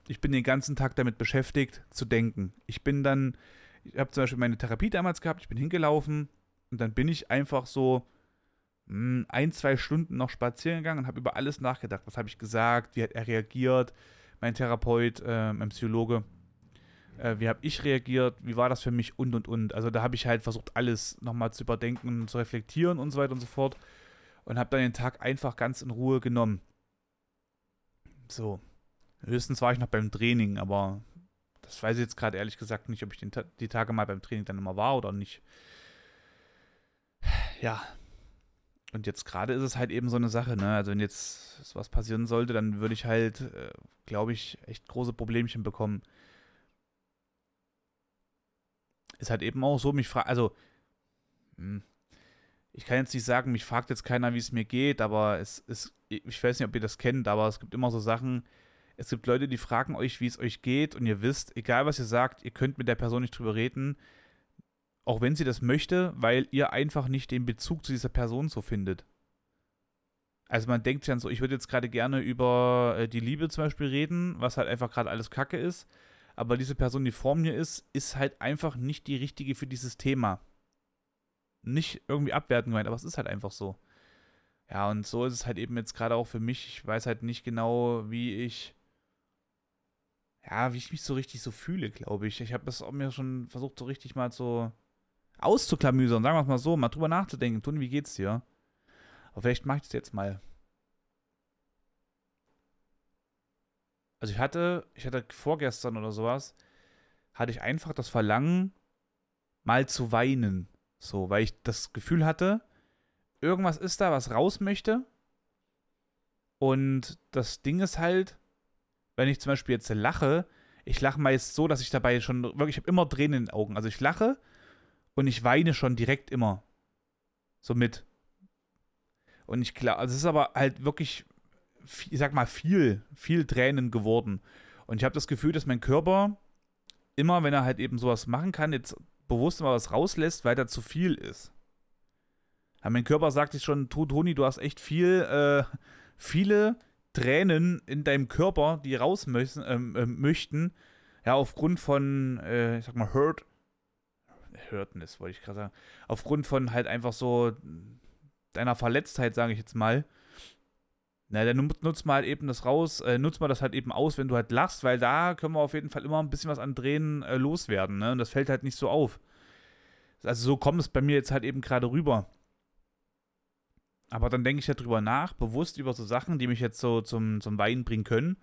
ich bin den ganzen Tag damit beschäftigt zu denken. Ich bin dann, ich habe zum Beispiel meine Therapie damals gehabt, ich bin hingelaufen und dann bin ich einfach so hm, ein, zwei Stunden noch spazieren gegangen und habe über alles nachgedacht. Was habe ich gesagt? Wie hat er reagiert? Mein Therapeut, äh, mein Psychologe äh, wie habe ich reagiert, wie war das für mich und und und. Also da habe ich halt versucht, alles nochmal zu überdenken zu reflektieren und so weiter und so fort. Und habe dann den Tag einfach ganz in Ruhe genommen. So. Höchstens war ich noch beim Training, aber das weiß ich jetzt gerade ehrlich gesagt nicht, ob ich den, die Tage mal beim Training dann immer war oder nicht. Ja. Und jetzt gerade ist es halt eben so eine Sache, ne? Also wenn jetzt was passieren sollte, dann würde ich halt, äh, glaube ich, echt große Problemchen bekommen. Ist halt eben auch so, mich fragt, also, hm, ich kann jetzt nicht sagen, mich fragt jetzt keiner, wie es mir geht, aber es ist, ich weiß nicht, ob ihr das kennt, aber es gibt immer so Sachen, es gibt Leute, die fragen euch, wie es euch geht und ihr wisst, egal was ihr sagt, ihr könnt mit der Person nicht drüber reden, auch wenn sie das möchte, weil ihr einfach nicht den Bezug zu dieser Person so findet. Also man denkt dann so, ich würde jetzt gerade gerne über äh, die Liebe zum Beispiel reden, was halt einfach gerade alles Kacke ist aber diese Person, die vor mir ist, ist halt einfach nicht die richtige für dieses Thema. Nicht irgendwie abwerten gemeint, aber es ist halt einfach so. Ja, und so ist es halt eben jetzt gerade auch für mich. Ich weiß halt nicht genau, wie ich. Ja, wie ich mich so richtig so fühle, glaube ich. Ich habe das auch mir schon versucht, so richtig mal so auszuklamüsern, sagen wir es mal so, mal drüber nachzudenken. Tun, wie geht's dir? Aber vielleicht mache ich das jetzt mal. Also ich hatte, ich hatte vorgestern oder sowas, hatte ich einfach das Verlangen, mal zu weinen. So, weil ich das Gefühl hatte, irgendwas ist da, was raus möchte. Und das Ding ist halt, wenn ich zum Beispiel jetzt lache, ich lache meist so, dass ich dabei schon wirklich, ich habe immer Tränen in den Augen. Also ich lache und ich weine schon direkt immer. So mit. Und ich glaube, also es ist aber halt wirklich ich sag mal, viel, viel Tränen geworden. Und ich habe das Gefühl, dass mein Körper immer, wenn er halt eben sowas machen kann, jetzt bewusst mal was rauslässt, weil da zu viel ist. Ja, mein Körper sagt sich schon, Toni, du hast echt viel, äh, viele Tränen in deinem Körper, die raus müssen, ähm, äh, möchten. Ja, aufgrund von, äh, ich sag mal, Hurt. Hurtness, wollte ich gerade sagen. Aufgrund von halt einfach so deiner Verletztheit, sage ich jetzt mal. Na, dann nutzt mal halt eben das raus, äh, nutzt mal das halt eben aus, wenn du halt lachst, weil da können wir auf jeden Fall immer ein bisschen was an Drehen äh, loswerden, ne? Und das fällt halt nicht so auf. Also so kommt es bei mir jetzt halt eben gerade rüber. Aber dann denke ich ja drüber nach, bewusst über so Sachen, die mich jetzt so zum, zum Weinen bringen können.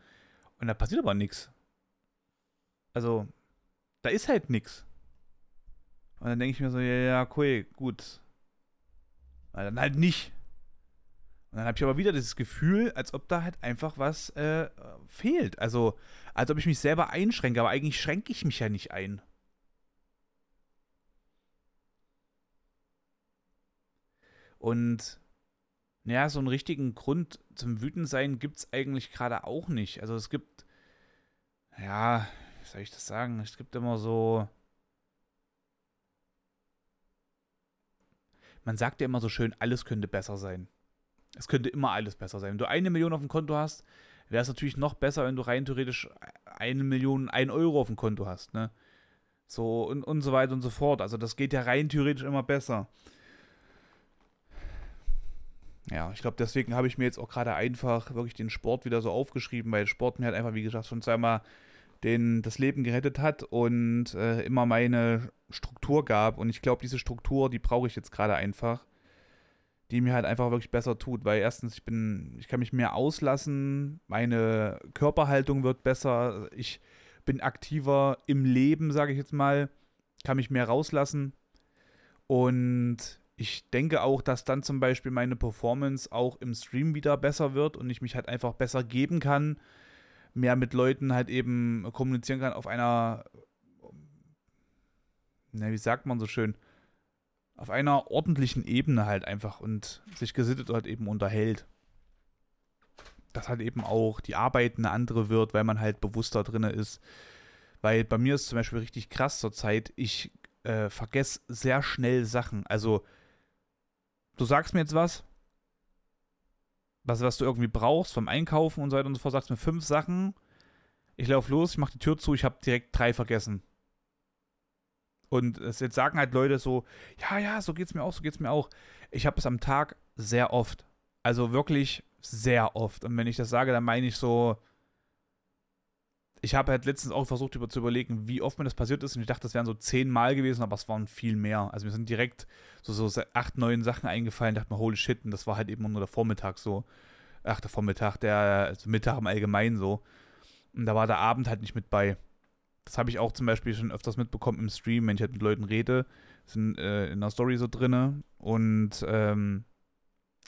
Und da passiert aber nichts. Also, da ist halt nichts. Und dann denke ich mir so, ja, ja, cool, gut. Weil dann halt nicht. Und dann habe ich aber wieder dieses Gefühl, als ob da halt einfach was äh, fehlt. Also, als ob ich mich selber einschränke, aber eigentlich schränke ich mich ja nicht ein. Und ja, so einen richtigen Grund zum Wütendsein gibt es eigentlich gerade auch nicht. Also es gibt, ja, wie soll ich das sagen? Es gibt immer so. Man sagt ja immer so schön, alles könnte besser sein. Es könnte immer alles besser sein. Wenn du eine Million auf dem Konto hast, wäre es natürlich noch besser, wenn du rein theoretisch eine Million, ein Euro auf dem Konto hast, ne? So und, und so weiter und so fort. Also das geht ja rein theoretisch immer besser. Ja, ich glaube, deswegen habe ich mir jetzt auch gerade einfach wirklich den Sport wieder so aufgeschrieben, weil Sport mir halt einfach, wie gesagt, schon zweimal den, das Leben gerettet hat und äh, immer meine Struktur gab. Und ich glaube, diese Struktur, die brauche ich jetzt gerade einfach, die mir halt einfach wirklich besser tut, weil erstens, ich bin, ich kann mich mehr auslassen, meine Körperhaltung wird besser, ich bin aktiver im Leben, sage ich jetzt mal, kann mich mehr rauslassen. Und ich denke auch, dass dann zum Beispiel meine Performance auch im Stream wieder besser wird und ich mich halt einfach besser geben kann, mehr mit Leuten halt eben kommunizieren kann auf einer, na, wie sagt man so schön, auf einer ordentlichen Ebene halt einfach und sich gesittet halt eben unterhält. Dass halt eben auch die Arbeit eine andere wird, weil man halt bewusster drin ist. Weil bei mir ist zum Beispiel richtig krass zur Zeit, ich äh, vergesse sehr schnell Sachen. Also du sagst mir jetzt was, was, was du irgendwie brauchst vom Einkaufen und so weiter und so fort, sagst mir fünf Sachen. Ich laufe los, ich mache die Tür zu, ich habe direkt drei vergessen. Und jetzt sagen halt Leute so, ja, ja, so geht's mir auch, so geht's mir auch. Ich habe es am Tag sehr oft. Also wirklich sehr oft. Und wenn ich das sage, dann meine ich so, ich habe halt letztens auch versucht über, zu überlegen, wie oft mir das passiert ist. Und ich dachte, das wären so zehn Mal gewesen, aber es waren viel mehr. Also mir sind direkt so, so acht, neun Sachen eingefallen. Da dachte mir, holy shit, und das war halt eben nur der Vormittag so. Ach, der Vormittag, der also Mittag im Allgemeinen so. Und da war der Abend halt nicht mit bei. Das habe ich auch zum Beispiel schon öfters mitbekommen im Stream, wenn ich halt mit Leuten rede. Sind äh, in der Story so drinne. Und ähm,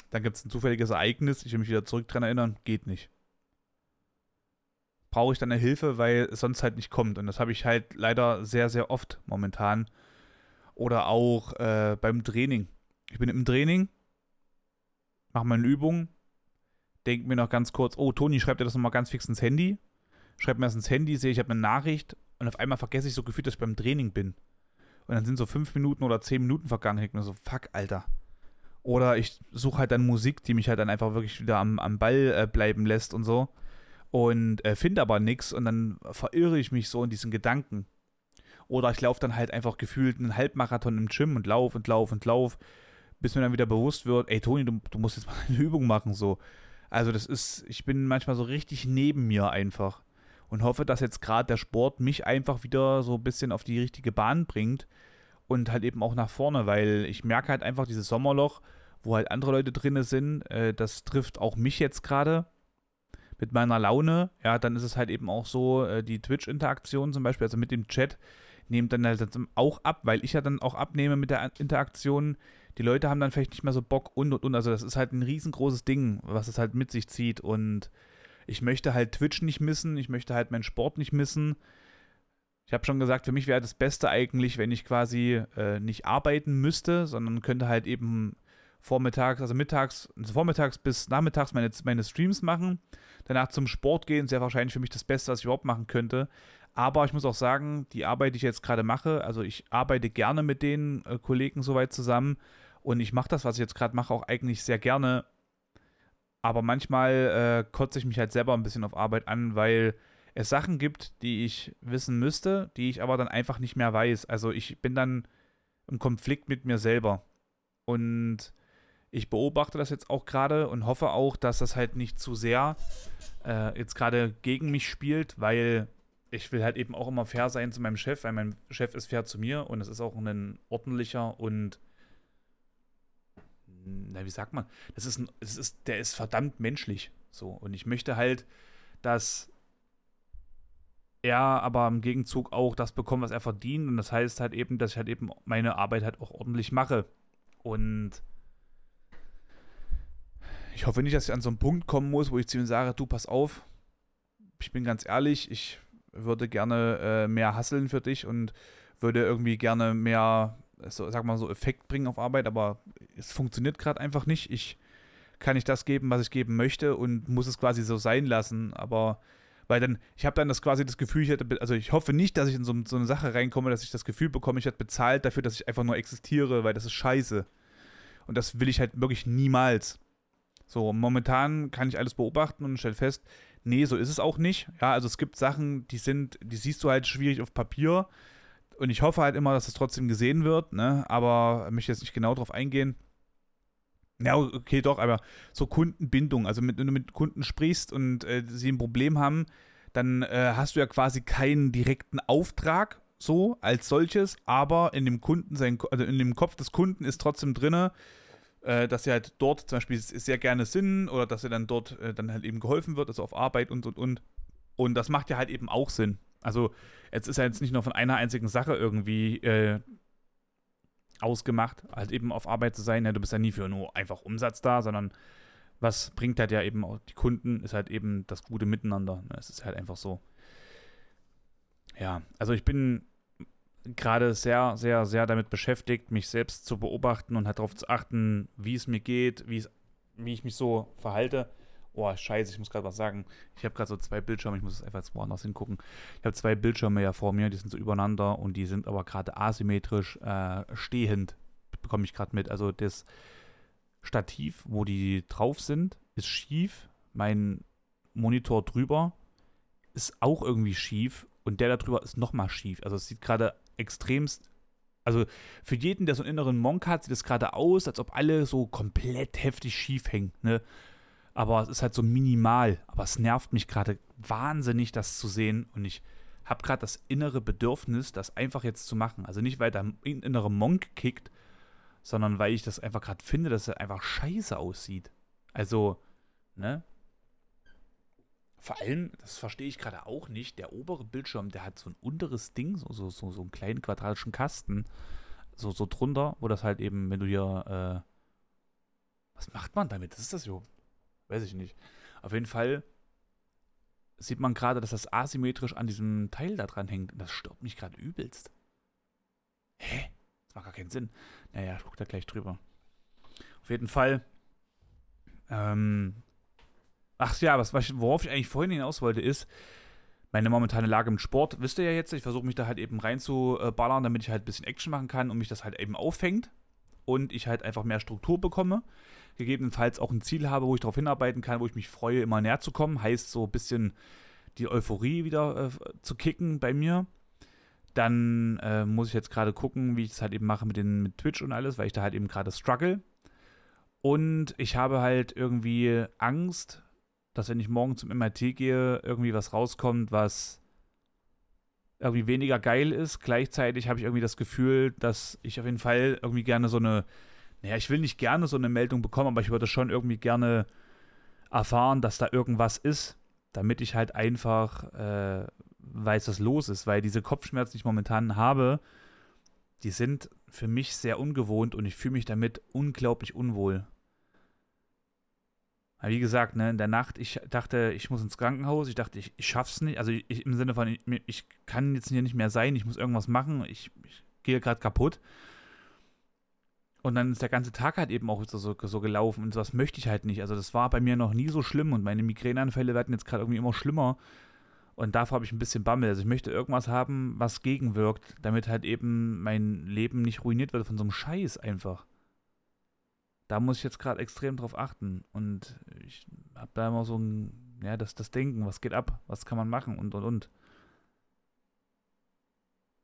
dann gibt es ein zufälliges Ereignis. Ich will mich wieder zurück dran erinnern. Geht nicht brauche ich dann eine Hilfe, weil es sonst halt nicht kommt. Und das habe ich halt leider sehr, sehr oft momentan. Oder auch äh, beim Training. Ich bin im Training, mache meine Übung, denke mir noch ganz kurz, oh, Toni, schreibt dir das nochmal ganz fix ins Handy. Schreibt mir das ins Handy, sehe ich, habe eine Nachricht und auf einmal vergesse ich so gefühlt, dass ich beim Training bin. Und dann sind so fünf Minuten oder zehn Minuten vergangen. Ich mir so, fuck, Alter. Oder ich suche halt dann Musik, die mich halt dann einfach wirklich wieder am, am Ball äh, bleiben lässt und so und äh, finde aber nichts und dann verirre ich mich so in diesen Gedanken. Oder ich laufe dann halt einfach gefühlt einen Halbmarathon im Gym und lauf und lauf und lauf, bis mir dann wieder bewusst wird, ey Toni, du, du musst jetzt mal eine Übung machen so. Also das ist, ich bin manchmal so richtig neben mir einfach und hoffe, dass jetzt gerade der Sport mich einfach wieder so ein bisschen auf die richtige Bahn bringt und halt eben auch nach vorne, weil ich merke halt einfach dieses Sommerloch, wo halt andere Leute drin sind, äh, das trifft auch mich jetzt gerade mit meiner Laune, ja, dann ist es halt eben auch so, äh, die Twitch-Interaktion zum Beispiel, also mit dem Chat, nimmt dann halt auch ab, weil ich ja dann auch abnehme mit der Interaktion. Die Leute haben dann vielleicht nicht mehr so Bock und und und. Also, das ist halt ein riesengroßes Ding, was es halt mit sich zieht. Und ich möchte halt Twitch nicht missen, ich möchte halt meinen Sport nicht missen. Ich habe schon gesagt, für mich wäre das Beste eigentlich, wenn ich quasi äh, nicht arbeiten müsste, sondern könnte halt eben vormittags, also mittags, also vormittags bis nachmittags meine, meine Streams machen. Danach zum Sport gehen, sehr wahrscheinlich für mich das Beste, was ich überhaupt machen könnte. Aber ich muss auch sagen, die Arbeit, die ich jetzt gerade mache, also ich arbeite gerne mit den äh, Kollegen soweit zusammen und ich mache das, was ich jetzt gerade mache, auch eigentlich sehr gerne. Aber manchmal äh, kotze ich mich halt selber ein bisschen auf Arbeit an, weil es Sachen gibt, die ich wissen müsste, die ich aber dann einfach nicht mehr weiß. Also ich bin dann im Konflikt mit mir selber. Und ich beobachte das jetzt auch gerade und hoffe auch, dass das halt nicht zu sehr äh, jetzt gerade gegen mich spielt, weil ich will halt eben auch immer fair sein zu meinem Chef, weil mein Chef ist fair zu mir und es ist auch ein ordentlicher und na, wie sagt man, das ist, ein, das ist, der ist verdammt menschlich. So. Und ich möchte halt, dass er aber im Gegenzug auch das bekommt, was er verdient. Und das heißt halt eben, dass ich halt eben meine Arbeit halt auch ordentlich mache. Und ich hoffe nicht, dass ich an so einen Punkt kommen muss, wo ich zu ihm sage, du pass auf, ich bin ganz ehrlich, ich würde gerne äh, mehr hasseln für dich und würde irgendwie gerne mehr, so, sag mal so, Effekt bringen auf Arbeit, aber es funktioniert gerade einfach nicht. Ich kann nicht das geben, was ich geben möchte und muss es quasi so sein lassen, aber weil dann, ich habe dann das quasi das Gefühl, ich hätte, also ich hoffe nicht, dass ich in so, so, eine Sache reinkomme, dass ich das Gefühl bekomme, ich hätte bezahlt dafür, dass ich einfach nur existiere, weil das ist scheiße. Und das will ich halt wirklich niemals. So, momentan kann ich alles beobachten und stelle fest, nee, so ist es auch nicht. Ja, also es gibt Sachen, die sind, die siehst du halt schwierig auf Papier. Und ich hoffe halt immer, dass es trotzdem gesehen wird, ne? Aber ich möchte jetzt nicht genau drauf eingehen. Ja, okay, doch, aber so Kundenbindung, also wenn du mit Kunden sprichst und äh, sie ein Problem haben, dann äh, hast du ja quasi keinen direkten Auftrag so als solches, aber in dem Kunden sein, also in dem Kopf des Kunden ist trotzdem drinne, äh, dass sie halt dort zum Beispiel sehr gerne sind oder dass sie dann dort äh, dann halt eben geholfen wird, also auf Arbeit und und und. Und das macht ja halt eben auch Sinn. Also jetzt ist ja jetzt nicht nur von einer einzigen Sache irgendwie äh, ausgemacht, halt eben auf Arbeit zu sein. Ja, du bist ja nie für nur einfach Umsatz da, sondern was bringt halt ja eben auch die Kunden, ist halt eben das gute Miteinander. Ne? Es ist halt einfach so. Ja, also ich bin gerade sehr, sehr, sehr damit beschäftigt, mich selbst zu beobachten und halt darauf zu achten, wie es mir geht, wie, es, wie ich mich so verhalte. Oh, scheiße, ich muss gerade was sagen. Ich habe gerade so zwei Bildschirme, ich muss einfach jetzt woanders hingucken. Ich habe zwei Bildschirme ja vor mir, die sind so übereinander und die sind aber gerade asymmetrisch äh, stehend, bekomme ich gerade mit. Also das Stativ, wo die drauf sind, ist schief. Mein Monitor drüber ist auch irgendwie schief und der da drüber ist nochmal schief. Also es sieht gerade extremst also für jeden, der so einen inneren Monk hat, sieht es gerade aus, als ob alle so komplett heftig schief hängen. Ne? aber es ist halt so minimal. Aber es nervt mich gerade wahnsinnig, das zu sehen. Und ich habe gerade das innere Bedürfnis, das einfach jetzt zu machen. Also nicht, weil der innere Monk kickt, sondern weil ich das einfach gerade finde, dass er einfach scheiße aussieht. Also, ne? Vor allem, das verstehe ich gerade auch nicht, der obere Bildschirm, der hat so ein unteres Ding, so, so, so, so einen kleinen quadratischen Kasten, so, so drunter, wo das halt eben, wenn du hier, äh, was macht man damit? Das ist das so. Weiß ich nicht. Auf jeden Fall sieht man gerade, dass das asymmetrisch an diesem Teil da dran hängt. Das stört mich gerade übelst. Hä? Das macht gar keinen Sinn. Naja, ich gucke da gleich drüber. Auf jeden Fall. Ähm, ach ja, was, worauf ich eigentlich vorhin hinaus wollte, ist, meine momentane Lage im Sport, wisst ihr ja jetzt, ich versuche mich da halt eben reinzuballern, damit ich halt ein bisschen Action machen kann und mich das halt eben auffängt und ich halt einfach mehr Struktur bekomme gegebenenfalls auch ein Ziel habe, wo ich darauf hinarbeiten kann, wo ich mich freue, immer näher zu kommen. Heißt so ein bisschen die Euphorie wieder äh, zu kicken bei mir. Dann äh, muss ich jetzt gerade gucken, wie ich es halt eben mache mit, den, mit Twitch und alles, weil ich da halt eben gerade struggle. Und ich habe halt irgendwie Angst, dass wenn ich morgen zum MRT gehe, irgendwie was rauskommt, was irgendwie weniger geil ist. Gleichzeitig habe ich irgendwie das Gefühl, dass ich auf jeden Fall irgendwie gerne so eine naja, ich will nicht gerne so eine Meldung bekommen, aber ich würde schon irgendwie gerne erfahren, dass da irgendwas ist, damit ich halt einfach äh, weiß, was los ist, weil diese Kopfschmerzen, die ich momentan habe, die sind für mich sehr ungewohnt und ich fühle mich damit unglaublich unwohl. Aber wie gesagt, ne, in der Nacht, ich dachte, ich muss ins Krankenhaus, ich dachte, ich, ich schaff's nicht, also ich, im Sinne von, ich, ich, kann jetzt hier nicht mehr sein, ich muss irgendwas machen, ich, ich gehe gerade kaputt. Und dann ist der ganze Tag halt eben auch so, so gelaufen und sowas möchte ich halt nicht. Also das war bei mir noch nie so schlimm und meine Migräneanfälle werden jetzt gerade irgendwie immer schlimmer. Und davor habe ich ein bisschen Bammel. Also ich möchte irgendwas haben, was gegenwirkt, damit halt eben mein Leben nicht ruiniert wird von so einem Scheiß einfach. Da muss ich jetzt gerade extrem drauf achten. Und ich habe da immer so ein, ja, das, das Denken, was geht ab, was kann man machen und und und.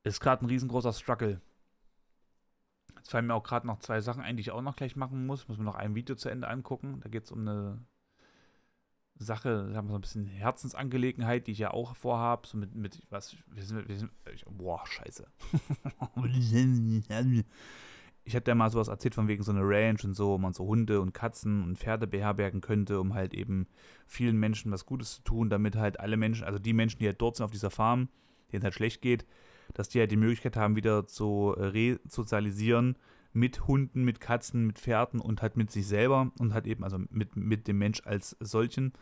Ist gerade ein riesengroßer Struggle. Jetzt fallen mir auch gerade noch zwei Sachen ein, die ich auch noch gleich machen muss. Muss mir noch ein Video zu Ende angucken. Da geht es um eine Sache, sagen wir so ein bisschen Herzensangelegenheit, die ich ja auch vorhabe. So mit, mit was, wir sind, wir sind, ich, boah, scheiße. ich hatte ja mal sowas erzählt von wegen so einer Ranch und so, wo man so Hunde und Katzen und Pferde beherbergen könnte, um halt eben vielen Menschen was Gutes zu tun, damit halt alle Menschen, also die Menschen, die halt dort sind auf dieser Farm, denen es halt schlecht geht, dass die halt die Möglichkeit haben, wieder zu äh, resozialisieren mit Hunden, mit Katzen, mit Pferden und halt mit sich selber und halt eben, also mit, mit dem Mensch als solchen.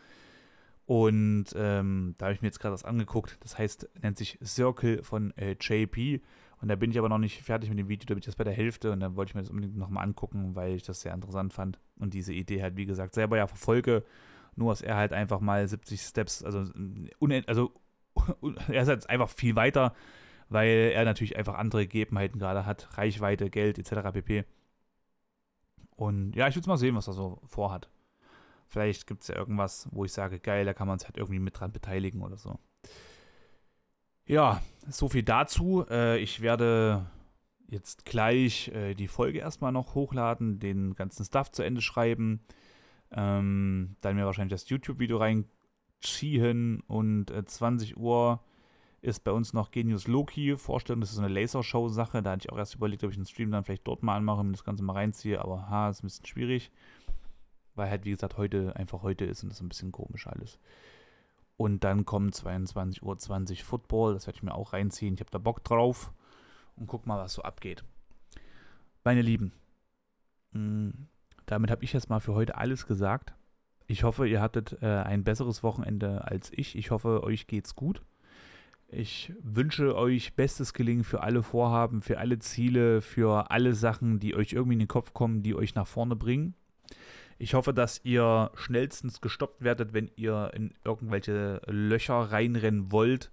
Und ähm, da habe ich mir jetzt gerade was angeguckt. Das heißt, nennt sich Circle von äh, JP. Und da bin ich aber noch nicht fertig mit dem Video, da bin ich erst bei der Hälfte und dann wollte ich mir das unbedingt nochmal angucken, weil ich das sehr interessant fand und diese Idee halt, wie gesagt, selber ja verfolge. Nur, dass er halt einfach mal 70 Steps, also, also er ist jetzt einfach viel weiter, weil er natürlich einfach andere Gegebenheiten gerade hat, Reichweite, Geld etc. pp. Und ja, ich will mal sehen, was er so vorhat. Vielleicht gibt es ja irgendwas, wo ich sage, geil, da kann man sich halt irgendwie mit dran beteiligen oder so. Ja, so viel dazu. Äh, ich werde jetzt gleich äh, die Folge erstmal noch hochladen, den ganzen Stuff zu Ende schreiben. Ähm, dann mir wahrscheinlich das YouTube-Video reinziehen und äh, 20 Uhr ist bei uns noch Genius Loki Vorstellung. Das ist so eine Lasershow-Sache. Da hatte ich auch erst überlegt, ob ich einen Stream dann vielleicht dort mal anmache und das Ganze mal reinziehe. Aber ha, ist ein bisschen schwierig. Weil halt, wie gesagt, heute einfach heute ist und das ist ein bisschen komisch alles. Und dann kommt 22.20 Uhr Football. Das werde ich mir auch reinziehen. Ich habe da Bock drauf. Und guck mal, was so abgeht. Meine Lieben, mm, damit habe ich jetzt mal für heute alles gesagt. Ich hoffe, ihr hattet äh, ein besseres Wochenende als ich. Ich hoffe, euch geht's gut. Ich wünsche euch bestes Gelingen für alle Vorhaben, für alle Ziele, für alle Sachen, die euch irgendwie in den Kopf kommen, die euch nach vorne bringen. Ich hoffe, dass ihr schnellstens gestoppt werdet, wenn ihr in irgendwelche Löcher reinrennen wollt.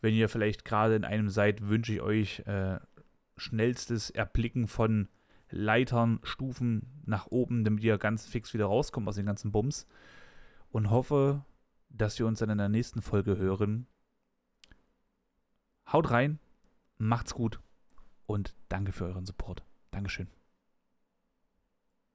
Wenn ihr vielleicht gerade in einem seid, wünsche ich euch äh, schnellstes Erblicken von Leitern, Stufen nach oben, damit ihr ganz fix wieder rauskommt aus den ganzen Bums. Und hoffe, dass wir uns dann in der nächsten Folge hören. Haut rein, macht's gut und danke für euren Support. Dankeschön.